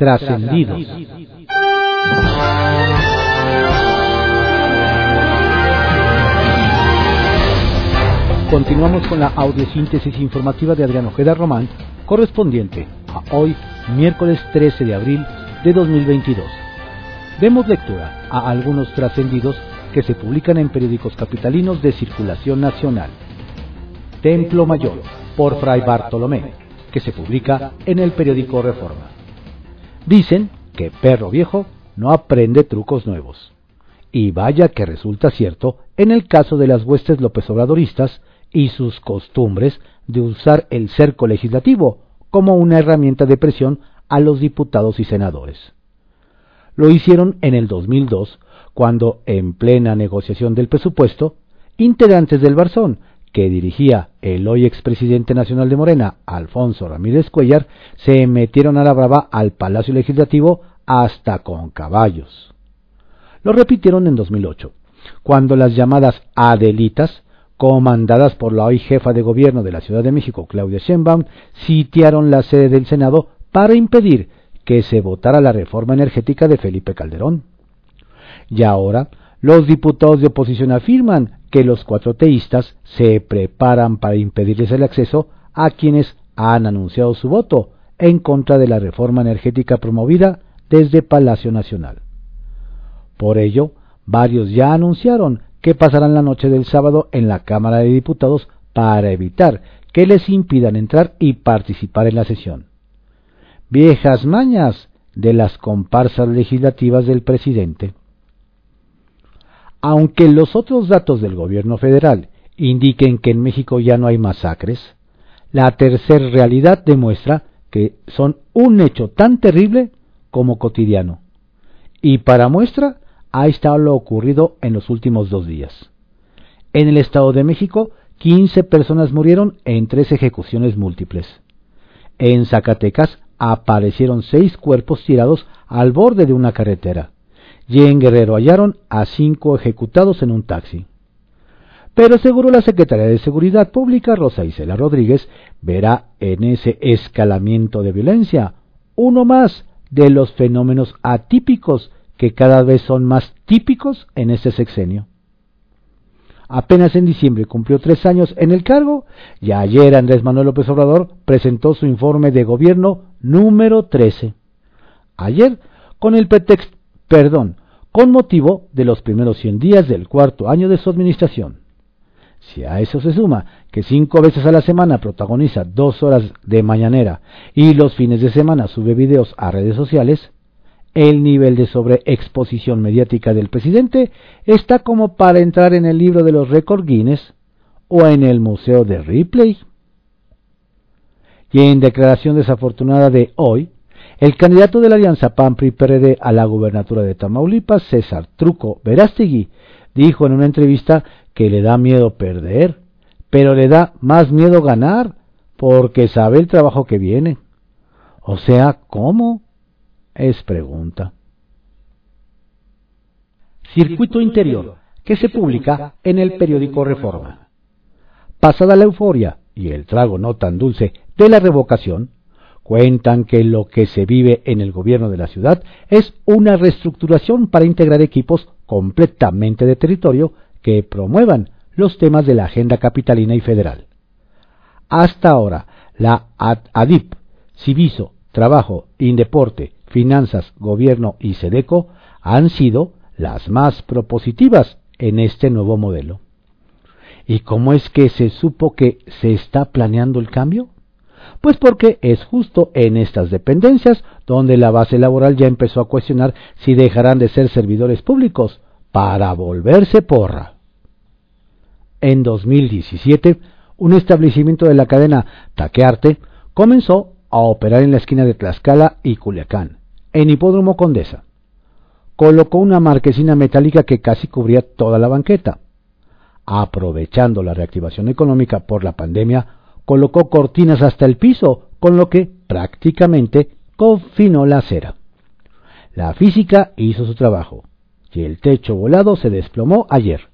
Trascendidos. Continuamos con la audiosíntesis informativa de Adrián Ojeda Román, correspondiente a hoy, miércoles 13 de abril de 2022. Demos lectura a algunos trascendidos que se publican en periódicos capitalinos de circulación nacional. Templo Mayor, por Fray Bartolomé, que se publica en el periódico Reforma. Dicen que perro viejo no aprende trucos nuevos. Y vaya que resulta cierto en el caso de las huestes López Obradoristas y sus costumbres de usar el cerco legislativo como una herramienta de presión a los diputados y senadores. Lo hicieron en el 2002, cuando, en plena negociación del presupuesto, integrantes del Barzón, que dirigía el hoy expresidente nacional de Morena, Alfonso Ramírez Cuellar, se metieron a la brava al Palacio Legislativo hasta con caballos. Lo repitieron en 2008, cuando las llamadas Adelitas comandadas por la hoy jefa de gobierno de la Ciudad de México, Claudia Sheinbaum, sitiaron la sede del Senado para impedir que se votara la reforma energética de Felipe Calderón. Y ahora, los diputados de oposición afirman que los cuatro teístas se preparan para impedirles el acceso a quienes han anunciado su voto en contra de la reforma energética promovida desde Palacio Nacional. Por ello, varios ya anunciaron que pasarán la noche del sábado en la Cámara de Diputados para evitar que les impidan entrar y participar en la sesión. Viejas mañas de las comparsas legislativas del presidente. Aunque los otros datos del gobierno federal indiquen que en México ya no hay masacres, la tercera realidad demuestra que son un hecho tan terrible como cotidiano. Y para muestra, Ahí está lo ocurrido en los últimos dos días. En el Estado de México, 15 personas murieron en tres ejecuciones múltiples. En Zacatecas aparecieron seis cuerpos tirados al borde de una carretera. Y en Guerrero hallaron a cinco ejecutados en un taxi. Pero seguro la Secretaría de Seguridad Pública, Rosa Isela Rodríguez, verá en ese escalamiento de violencia uno más de los fenómenos atípicos que cada vez son más típicos en este sexenio. Apenas en diciembre cumplió tres años en el cargo y ayer Andrés Manuel López Obrador presentó su informe de gobierno número 13. Ayer, con el pretexto, perdón, con motivo de los primeros 100 días del cuarto año de su administración. Si a eso se suma que cinco veces a la semana protagoniza dos horas de mañanera y los fines de semana sube videos a redes sociales, el nivel de sobreexposición mediática del presidente está como para entrar en el libro de los récords Guinness o en el Museo de Ripley. Y en declaración desafortunada de hoy, el candidato de la alianza PAN-PRI-PRD a la gubernatura de Tamaulipas, César Truco Verástegui, dijo en una entrevista que le da miedo perder, pero le da más miedo ganar, porque sabe el trabajo que viene. O sea, ¿cómo? es pregunta. Circuito Interior, que se publica en el periódico Reforma. Pasada la euforia y el trago no tan dulce de la revocación, cuentan que lo que se vive en el gobierno de la ciudad es una reestructuración para integrar equipos completamente de territorio que promuevan los temas de la agenda capitalina y federal. Hasta ahora, la ADIP, Civiso, Trabajo, Indeporte, Finanzas, Gobierno y SEDECO han sido las más propositivas en este nuevo modelo. ¿Y cómo es que se supo que se está planeando el cambio? Pues porque es justo en estas dependencias donde la base laboral ya empezó a cuestionar si dejarán de ser servidores públicos para volverse porra. En 2017, un establecimiento de la cadena Taquearte comenzó a operar en la esquina de Tlaxcala y Culiacán, en Hipódromo Condesa. Colocó una marquesina metálica que casi cubría toda la banqueta. Aprovechando la reactivación económica por la pandemia, colocó cortinas hasta el piso, con lo que prácticamente confinó la acera. La física hizo su trabajo, y el techo volado se desplomó ayer,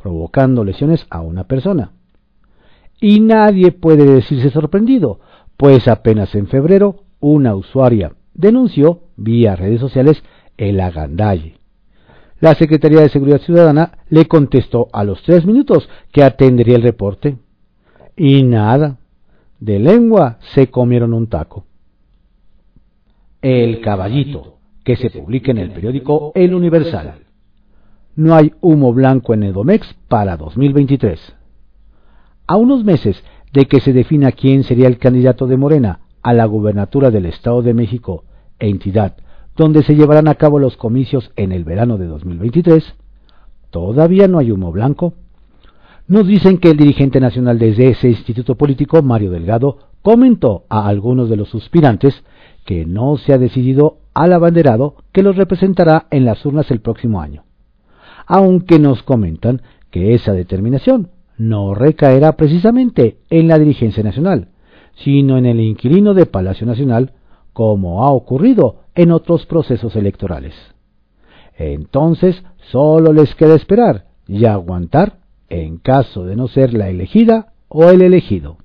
provocando lesiones a una persona. Y nadie puede decirse sorprendido, pues apenas en febrero una usuaria denunció vía redes sociales el agandalle. La Secretaría de Seguridad Ciudadana le contestó a los tres minutos que atendería el reporte. Y nada, de lengua se comieron un taco. El caballito, que se publica en el periódico El Universal. No hay humo blanco en Edomex para 2023. A unos meses de que se defina quién sería el candidato de Morena a la gubernatura del Estado de México, entidad donde se llevarán a cabo los comicios en el verano de 2023, todavía no hay humo blanco. Nos dicen que el dirigente nacional desde ese instituto político, Mario Delgado, comentó a algunos de los suspirantes que no se ha decidido al abanderado que los representará en las urnas el próximo año. Aunque nos comentan que esa determinación no recaerá precisamente en la dirigencia nacional, sino en el inquilino de Palacio Nacional, como ha ocurrido en otros procesos electorales. Entonces, solo les queda esperar y aguantar en caso de no ser la elegida o el elegido.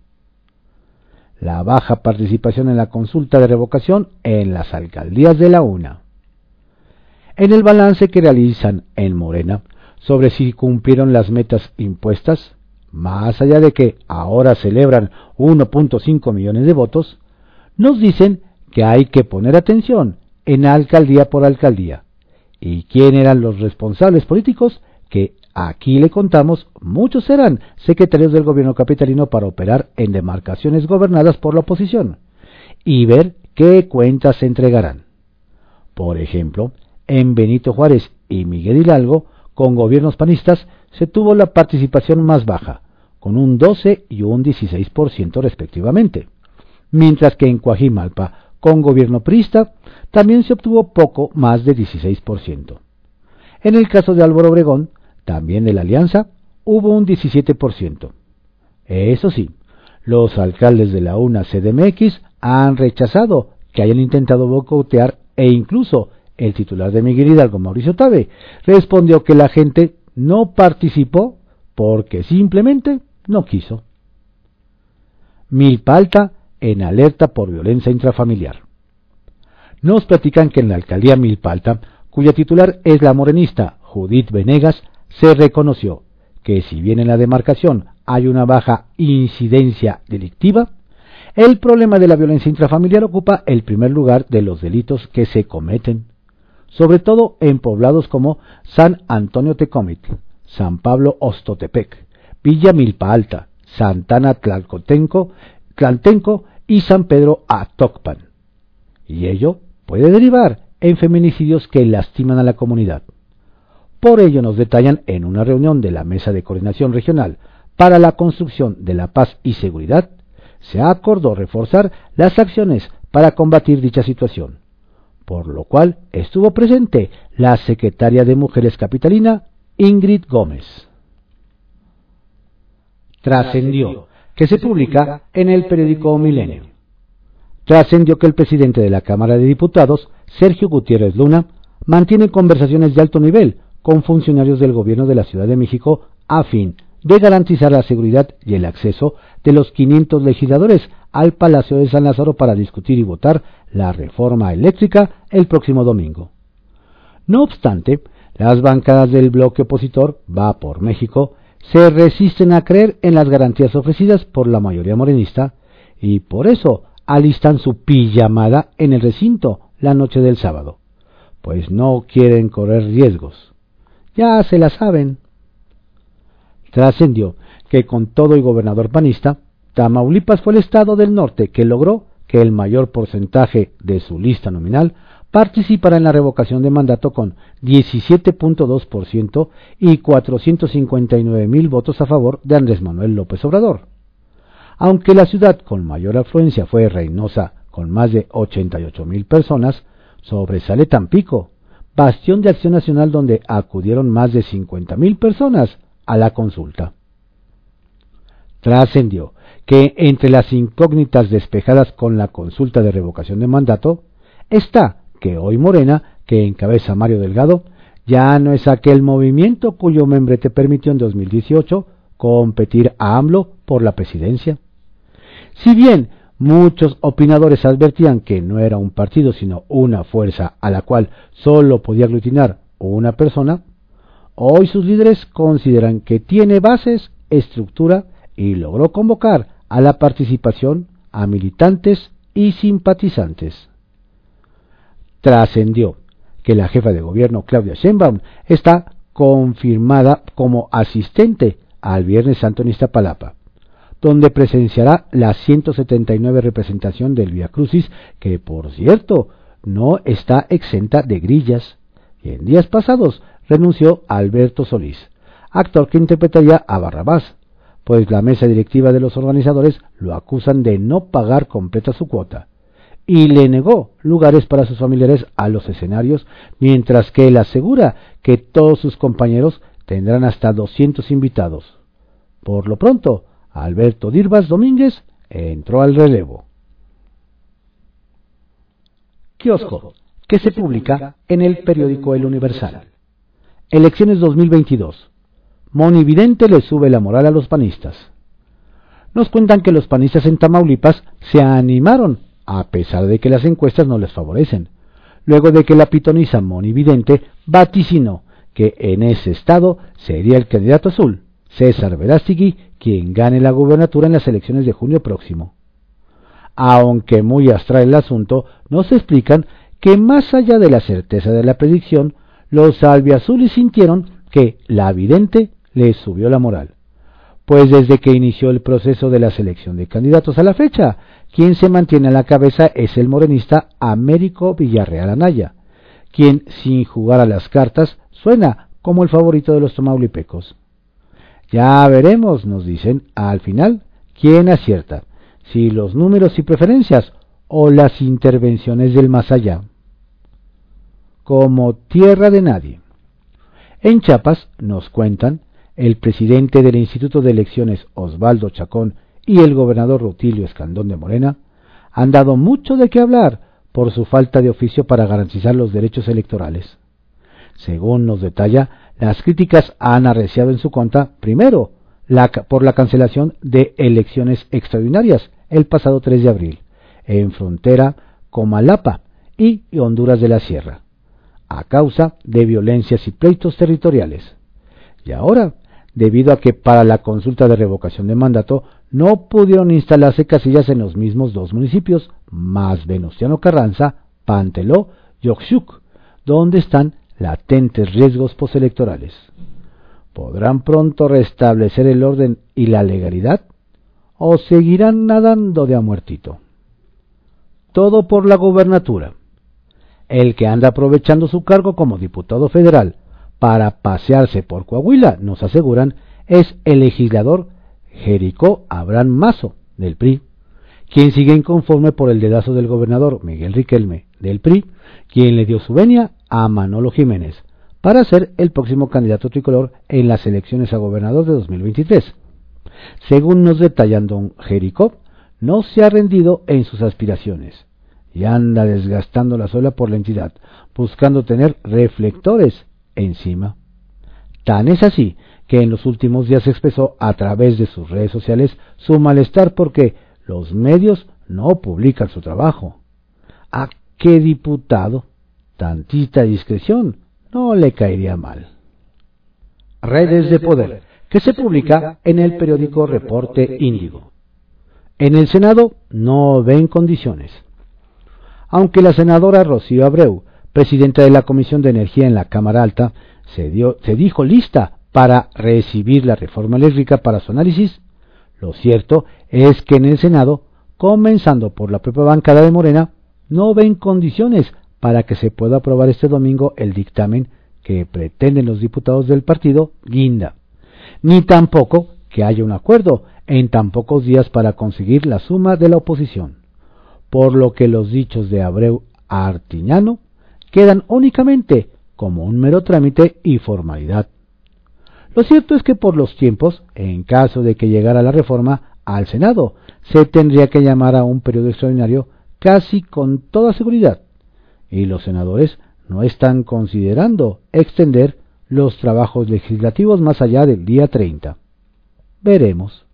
La baja participación en la consulta de revocación en las alcaldías de la UNA. En el balance que realizan en Morena sobre si cumplieron las metas impuestas, más allá de que ahora celebran 1.5 millones de votos, nos dicen que hay que poner atención en alcaldía por alcaldía. ¿Y quién eran los responsables políticos? Que aquí le contamos, muchos eran secretarios del gobierno capitalino para operar en demarcaciones gobernadas por la oposición y ver qué cuentas se entregarán. Por ejemplo, en Benito Juárez y Miguel Hidalgo, con gobiernos panistas, se tuvo la participación más baja, con un 12 y un 16% respectivamente, mientras que en Coajimalpa, con gobierno priista, también se obtuvo poco más de 16%. En el caso de Álvaro Obregón, también de la Alianza, hubo un 17%. Eso sí, los alcaldes de la UNA CDMX han rechazado que hayan intentado bocotear e incluso el titular de Miguel Hidalgo, Mauricio Tabe, respondió que la gente no participó porque simplemente no quiso. Milpalta en alerta por violencia intrafamiliar. Nos platican que en la alcaldía Milpalta, cuya titular es la morenista Judith Venegas, se reconoció que si bien en la demarcación hay una baja incidencia delictiva, el problema de la violencia intrafamiliar ocupa el primer lugar de los delitos que se cometen, sobre todo en poblados como San Antonio Tecomitl, San Pablo Ostotepec, Villa Milpa Alta, Santana Tlalcotenco, Tlaltenco y San Pedro Atocpan. Y ello puede derivar en feminicidios que lastiman a la comunidad. Por ello nos detallan en una reunión de la Mesa de Coordinación Regional para la Construcción de la Paz y Seguridad, se acordó reforzar las acciones para combatir dicha situación, por lo cual estuvo presente la secretaria de Mujeres Capitalina, Ingrid Gómez. Trascendió que se publica en el periódico Milenio. Trascendió que el presidente de la Cámara de Diputados, Sergio Gutiérrez Luna, mantiene conversaciones de alto nivel con funcionarios del gobierno de la Ciudad de México a fin de garantizar la seguridad y el acceso de los 500 legisladores al Palacio de San Lázaro para discutir y votar la reforma eléctrica el próximo domingo. No obstante, las bancadas del bloque opositor Va por México se resisten a creer en las garantías ofrecidas por la mayoría morenista y por eso alistan su pijamada en el recinto la noche del sábado, pues no quieren correr riesgos. Ya se la saben. Trascendió que con todo y gobernador panista, Tamaulipas fue el estado del norte que logró que el mayor porcentaje de su lista nominal participará en la revocación de mandato con 17.2% y 459 mil votos a favor de Andrés Manuel López Obrador. Aunque la ciudad con mayor afluencia fue Reynosa, con más de 88 mil personas, sobresale Tampico, bastión de acción nacional donde acudieron más de 50 mil personas a la consulta. Trascendió que entre las incógnitas despejadas con la consulta de revocación de mandato está que hoy Morena, que encabeza Mario Delgado, ya no es aquel movimiento cuyo membrete permitió en 2018 competir a AMLO por la presidencia. Si bien muchos opinadores advertían que no era un partido sino una fuerza a la cual sólo podía aglutinar una persona, hoy sus líderes consideran que tiene bases, estructura y logró convocar a la participación a militantes y simpatizantes. Trascendió que la jefa de gobierno Claudia Sheinbaum está confirmada como asistente al Viernes Santo en Iztapalapa, donde presenciará la 179 representación del Via Crucis, que por cierto no está exenta de grillas, y en días pasados renunció Alberto Solís, actor que interpretaría a Barrabás, pues la mesa directiva de los organizadores lo acusan de no pagar completa su cuota y le negó lugares para sus familiares a los escenarios, mientras que él asegura que todos sus compañeros tendrán hasta 200 invitados. Por lo pronto, Alberto Dirbas Domínguez entró al relevo. Kiosco, que se publica en el periódico El Universal. Elecciones 2022. Monividente le sube la moral a los panistas. Nos cuentan que los panistas en Tamaulipas se animaron, a pesar de que las encuestas no les favorecen, luego de que la pitonisa Monividente vaticinó que en ese estado sería el candidato azul, César Verástigui, quien gane la gubernatura en las elecciones de junio próximo. Aunque muy astral el asunto, nos explican que más allá de la certeza de la predicción, los albiazules sintieron que la vidente le subió la moral. Pues desde que inició el proceso de la selección de candidatos a la fecha, quien se mantiene a la cabeza es el morenista Américo Villarreal Anaya, quien, sin jugar a las cartas, suena como el favorito de los tomaulipecos. Ya veremos, nos dicen, al final, quién acierta, si los números y preferencias o las intervenciones del más allá. Como tierra de nadie. En Chiapas, nos cuentan, el presidente del Instituto de Elecciones Osvaldo Chacón y el gobernador Rutilio Escandón de Morena han dado mucho de qué hablar por su falta de oficio para garantizar los derechos electorales. Según nos detalla, las críticas han arreciado en su contra, primero, por la cancelación de elecciones extraordinarias el pasado 3 de abril, en frontera Comalapa y Honduras de la Sierra, a causa de violencias y pleitos territoriales. Y ahora, debido a que para la consulta de revocación de mandato no pudieron instalarse casillas en los mismos dos municipios, más Venustiano Carranza, Panteló y Oxuc, donde están latentes riesgos postelectorales. ¿Podrán pronto restablecer el orden y la legalidad? ¿O seguirán nadando de a muertito? Todo por la gubernatura. El que anda aprovechando su cargo como diputado federal para pasearse por Coahuila, nos aseguran, es el legislador Jericó Abraham Mazo, del PRI, quien sigue inconforme por el dedazo del gobernador Miguel Riquelme, del PRI, quien le dio su venia a Manolo Jiménez, para ser el próximo candidato tricolor en las elecciones a gobernador de 2023. Según nos detallan don Jericó, no se ha rendido en sus aspiraciones y anda desgastando la sola por la entidad, buscando tener reflectores encima. Tan es así que en los últimos días expresó a través de sus redes sociales su malestar porque los medios no publican su trabajo. ¿A qué diputado? Tantita discreción no le caería mal. Redes de Poder, que se publica en el periódico Reporte Índigo. En el Senado no ven condiciones. Aunque la senadora Rocío Abreu presidenta de la Comisión de Energía en la Cámara Alta, se, dio, se dijo lista para recibir la reforma eléctrica para su análisis. Lo cierto es que en el Senado, comenzando por la propia bancada de Morena, no ven condiciones para que se pueda aprobar este domingo el dictamen que pretenden los diputados del partido Guinda, ni tampoco que haya un acuerdo en tan pocos días para conseguir la suma de la oposición, por lo que los dichos de Abreu a Artiñano quedan únicamente como un mero trámite y formalidad. Lo cierto es que por los tiempos, en caso de que llegara la reforma al Senado, se tendría que llamar a un periodo extraordinario casi con toda seguridad, y los senadores no están considerando extender los trabajos legislativos más allá del día 30. Veremos.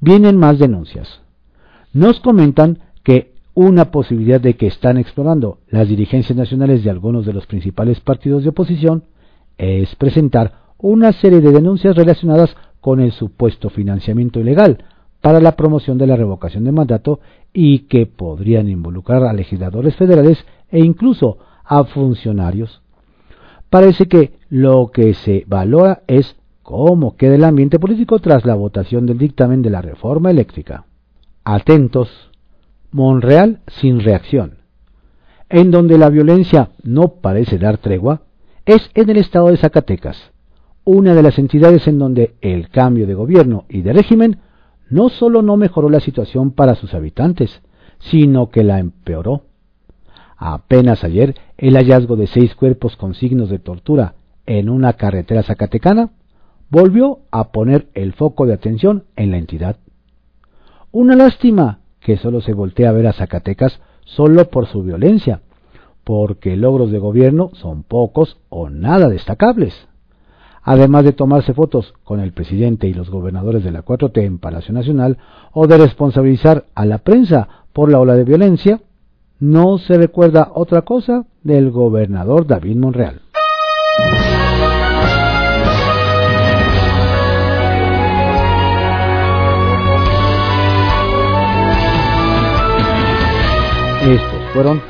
Vienen más denuncias. nos comentan que una posibilidad de que están explorando las dirigencias nacionales de algunos de los principales partidos de oposición es presentar una serie de denuncias relacionadas con el supuesto financiamiento ilegal para la promoción de la revocación de mandato y que podrían involucrar a legisladores federales e incluso a funcionarios. Parece que lo que se valora es cómo queda el ambiente político tras la votación del dictamen de la reforma eléctrica. Atentos. Monreal sin reacción. En donde la violencia no parece dar tregua es en el estado de Zacatecas, una de las entidades en donde el cambio de gobierno y de régimen no solo no mejoró la situación para sus habitantes, sino que la empeoró. Apenas ayer, el hallazgo de seis cuerpos con signos de tortura en una carretera zacatecana volvió a poner el foco de atención en la entidad. Una lástima que solo se voltea a ver a Zacatecas solo por su violencia, porque logros de gobierno son pocos o nada destacables además de tomarse fotos con el presidente y los gobernadores de la 4T en Palacio Nacional o de responsabilizar a la prensa por la ola de violencia, no se recuerda otra cosa del gobernador David Monreal. Estos fueron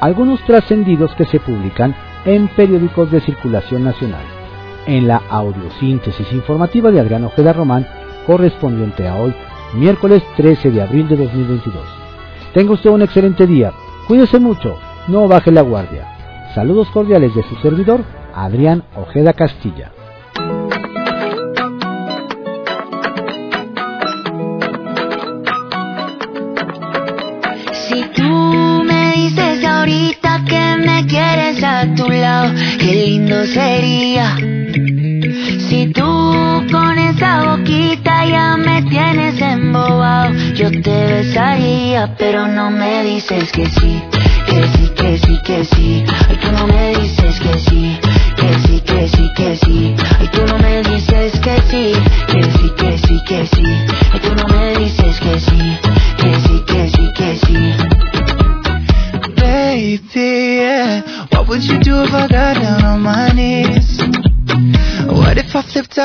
algunos trascendidos que se publican en periódicos de circulación nacional en la audiosíntesis informativa de Adrián Ojeda Román, correspondiente a hoy, miércoles 13 de abril de 2022. Tenga usted un excelente día, cuídese mucho, no baje la guardia. Saludos cordiales de su servidor, Adrián Ojeda Castilla. Si tú me dices ahorita que me quieres a tu lado, qué lindo sería si tú con esa boquita ya me tienes embobado, yo te besaría, pero no me dices que sí, que sí, que sí, que sí.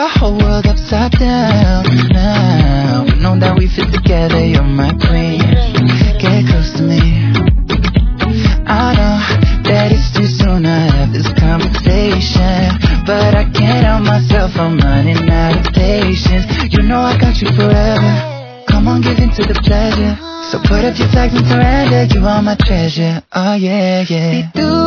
Our whole world upside down now? We know that we fit together, you're my queen. Get close to me. I know that it's too soon to have this conversation, but I can't help myself, I'm running out of patience. You know I got you forever. Come on, give in to the pleasure. So put up your flags and surrender, you are my treasure, oh yeah, yeah.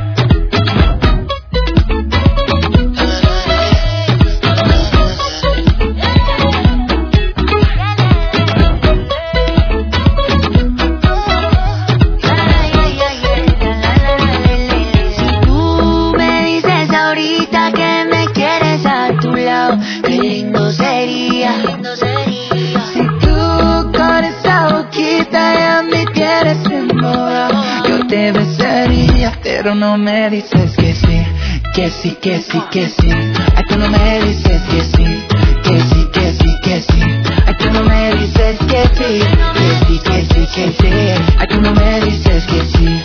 Qué lindo sería. Si tú con esa boquita ya me tienes en moda, yo te besaría, pero no me dices que sí. Que sí, que sí, que sí. Ay, tú no me dices que sí. Que sí, que sí, que sí. Ay, tú no me dices que sí. Que sí, que sí, que sí. Ay, tú no me dices que sí.